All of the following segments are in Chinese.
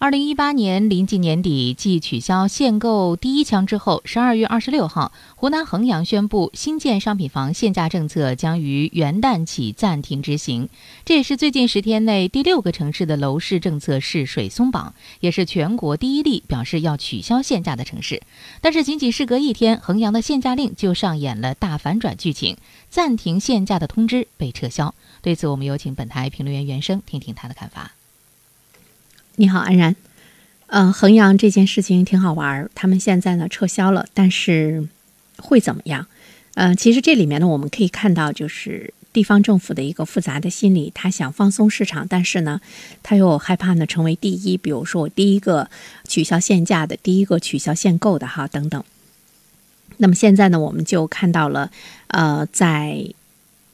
二零一八年临近年底，继取消限购第一枪之后，十二月二十六号，湖南衡阳宣布新建商品房限价政策将于元旦起暂停执行。这也是最近十天内第六个城市的楼市政策试水松绑，也是全国第一例表示要取消限价的城市。但是仅仅事隔一天，衡阳的限价令就上演了大反转剧情，暂停限价的通知被撤销。对此，我们有请本台评论员袁生听听他的看法。你好，安然。嗯，衡阳这件事情挺好玩儿，他们现在呢撤销了，但是会怎么样？嗯，其实这里面呢，我们可以看到，就是地方政府的一个复杂的心理，他想放松市场，但是呢，他又害怕呢成为第一，比如说我第一个取消限价的，第一个取消限购的哈等等。那么现在呢，我们就看到了，呃，在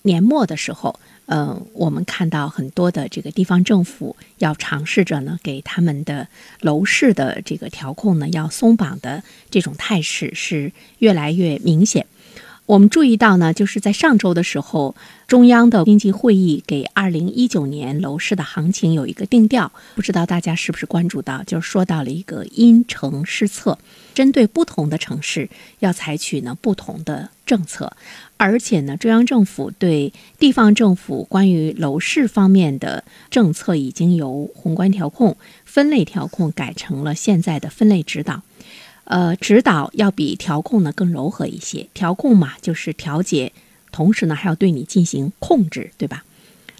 年末的时候。嗯，我们看到很多的这个地方政府要尝试着呢，给他们的楼市的这个调控呢，要松绑的这种态势是越来越明显。我们注意到呢，就是在上周的时候，中央的经济会议给二零一九年楼市的行情有一个定调，不知道大家是不是关注到，就是说到了一个因城施策，针对不同的城市要采取呢不同的政策，而且呢，中央政府对地方政府关于楼市方面的政策已经由宏观调控、分类调控改成了现在的分类指导。呃，指导要比调控呢更柔和一些。调控嘛，就是调节，同时呢还要对你进行控制，对吧？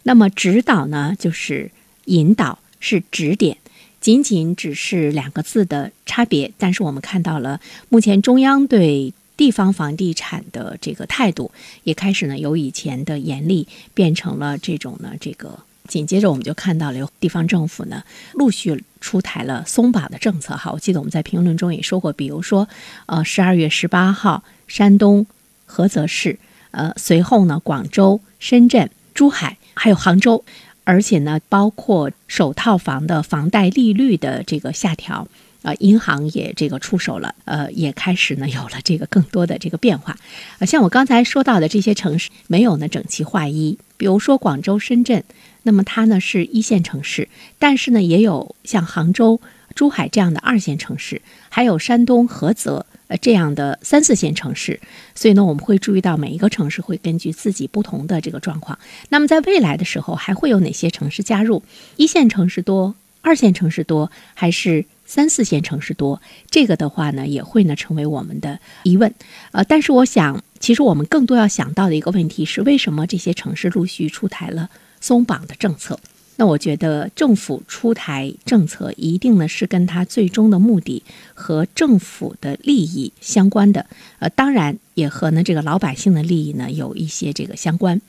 那么指导呢，就是引导，是指点，仅仅只是两个字的差别。但是我们看到了，目前中央对地方房地产的这个态度，也开始呢由以前的严厉变成了这种呢这个。紧接着，我们就看到了地方政府呢陆续出台了松绑的政策。哈，我记得我们在评论中也说过，比如说，呃，十二月十八号，山东菏泽市，呃，随后呢，广州、深圳、珠海，还有杭州，而且呢，包括首套房的房贷利率的这个下调。呃，银行也这个出手了，呃，也开始呢有了这个更多的这个变化。呃，像我刚才说到的这些城市，没有呢整齐划一。比如说广州、深圳，那么它呢是一线城市，但是呢也有像杭州、珠海这样的二线城市，还有山东菏泽呃这样的三四线城市。所以呢，我们会注意到每一个城市会根据自己不同的这个状况。那么在未来的时候，还会有哪些城市加入？一线城市多，二线城市多，还是？三四线城市多，这个的话呢，也会呢成为我们的疑问。呃，但是我想，其实我们更多要想到的一个问题是，为什么这些城市陆续出台了松绑的政策？那我觉得政府出台政策，一定呢是跟它最终的目的和政府的利益相关的。呃，当然也和呢这个老百姓的利益呢有一些这个相关。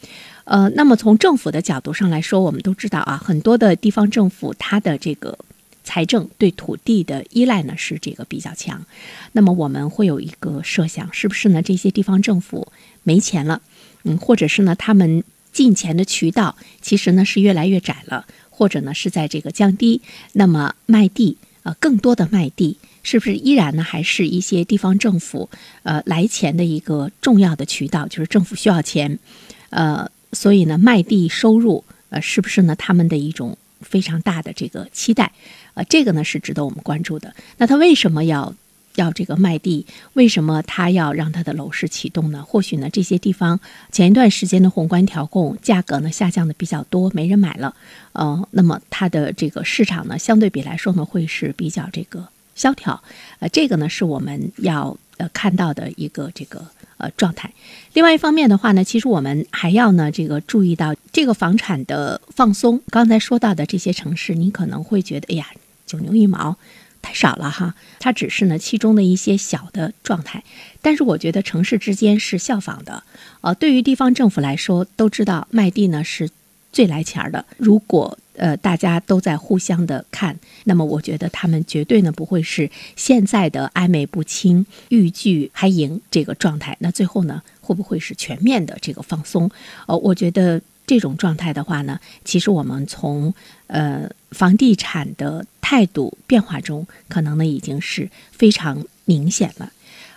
呃，那么从政府的角度上来说，我们都知道啊，很多的地方政府它的这个。财政对土地的依赖呢是这个比较强，那么我们会有一个设想，是不是呢？这些地方政府没钱了，嗯，或者是呢他们进钱的渠道其实呢是越来越窄了，或者呢是在这个降低，那么卖地呃更多的卖地，是不是依然呢还是一些地方政府呃来钱的一个重要的渠道？就是政府需要钱，呃，所以呢卖地收入呃是不是呢他们的一种非常大的这个期待？呃，这个呢是值得我们关注的。那他为什么要要这个卖地？为什么他要让他的楼市启动呢？或许呢，这些地方前一段时间的宏观调控，价格呢下降的比较多，没人买了。呃，那么它的这个市场呢，相对比来说呢，会是比较这个萧条。呃，这个呢是我们要呃看到的一个这个。呃，状态。另外一方面的话呢，其实我们还要呢，这个注意到这个房产的放松。刚才说到的这些城市，你可能会觉得，哎呀，九牛一毛，太少了哈。它只是呢其中的一些小的状态。但是我觉得城市之间是效仿的。呃，对于地方政府来说，都知道卖地呢是最来钱儿的。如果呃，大家都在互相的看，那么我觉得他们绝对呢不会是现在的暧昧不清、欲拒还迎这个状态。那最后呢，会不会是全面的这个放松？呃，我觉得这种状态的话呢，其实我们从呃房地产的态度变化中，可能呢已经是非常明显了。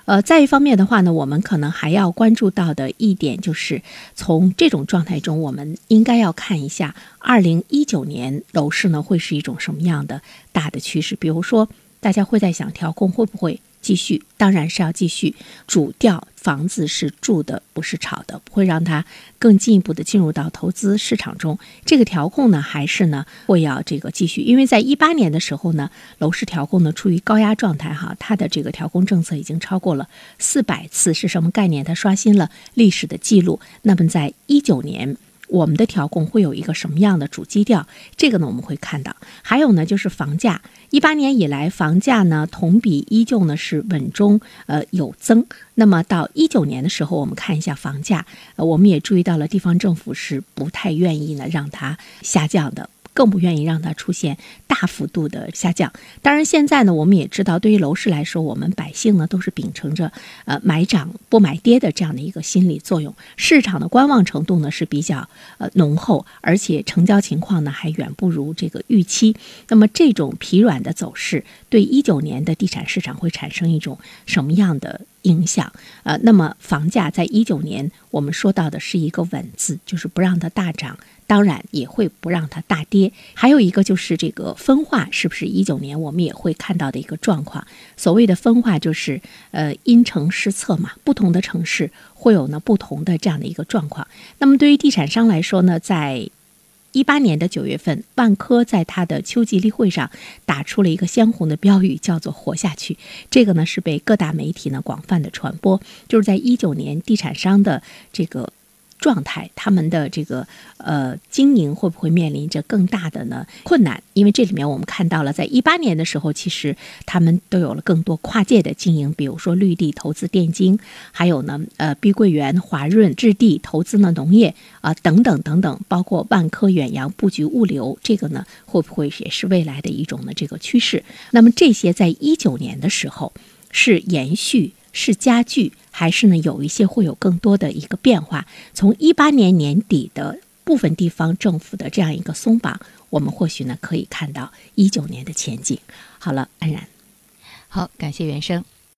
呃，再一方面的话呢，我们可能还要关注到的一点就是，从这种状态中，我们应该要看一下二零一九年楼市呢会是一种什么样的大的趋势。比如说，大家会在想调控会不会？继续，当然是要继续。主调房子是住的，不是炒的，不会让它更进一步的进入到投资市场中。这个调控呢，还是呢会要这个继续，因为在一八年的时候呢，楼市调控呢处于高压状态哈，它的这个调控政策已经超过了四百次，是什么概念？它刷新了历史的记录。那么在一九年。我们的调控会有一个什么样的主基调？这个呢，我们会看到。还有呢，就是房价，一八年以来，房价呢同比依旧呢是稳中呃有增。那么到一九年的时候，我们看一下房价，呃，我们也注意到了地方政府是不太愿意呢让它下降的。更不愿意让它出现大幅度的下降。当然，现在呢，我们也知道，对于楼市来说，我们百姓呢都是秉承着呃买涨不买跌的这样的一个心理作用。市场的观望程度呢是比较呃浓厚，而且成交情况呢还远不如这个预期。那么这种疲软的走势，对一九年的地产市场会产生一种什么样的影响？呃，那么房价在一九年，我们说到的是一个稳字，就是不让它大涨。当然也会不让它大跌，还有一个就是这个分化，是不是一九年我们也会看到的一个状况？所谓的分化就是呃因城施策嘛，不同的城市会有呢不同的这样的一个状况。那么对于地产商来说呢，在一八年的九月份，万科在它的秋季例会上打出了一个鲜红的标语，叫做“活下去”。这个呢是被各大媒体呢广泛的传播，就是在一九年地产商的这个。状态，他们的这个呃经营会不会面临着更大的呢困难？因为这里面我们看到了，在一八年的时候，其实他们都有了更多跨界的经营，比如说绿地投资电金，还有呢呃碧桂园、华润置地投资呢农业啊等等等等，包括万科远洋布局物流，这个呢会不会也是未来的一种呢这个趋势？那么这些在一九年的时候是延续。是加剧还是呢？有一些会有更多的一个变化。从一八年年底的部分地方政府的这样一个松绑，我们或许呢可以看到一九年的前景。好了，安然，好，感谢袁生。